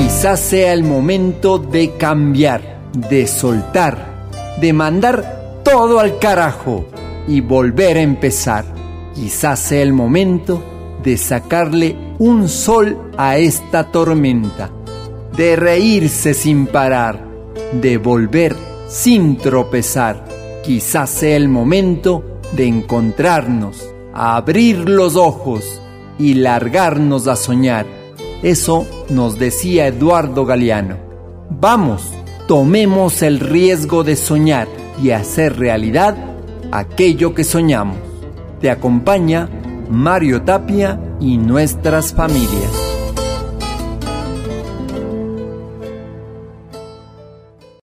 Quizás sea el momento de cambiar, de soltar, de mandar todo al carajo y volver a empezar. Quizás sea el momento de sacarle un sol a esta tormenta, de reírse sin parar, de volver sin tropezar. Quizás sea el momento de encontrarnos, abrir los ojos y largarnos a soñar. Eso nos decía Eduardo Galeano. Vamos, tomemos el riesgo de soñar y hacer realidad aquello que soñamos. Te acompaña Mario Tapia y nuestras familias.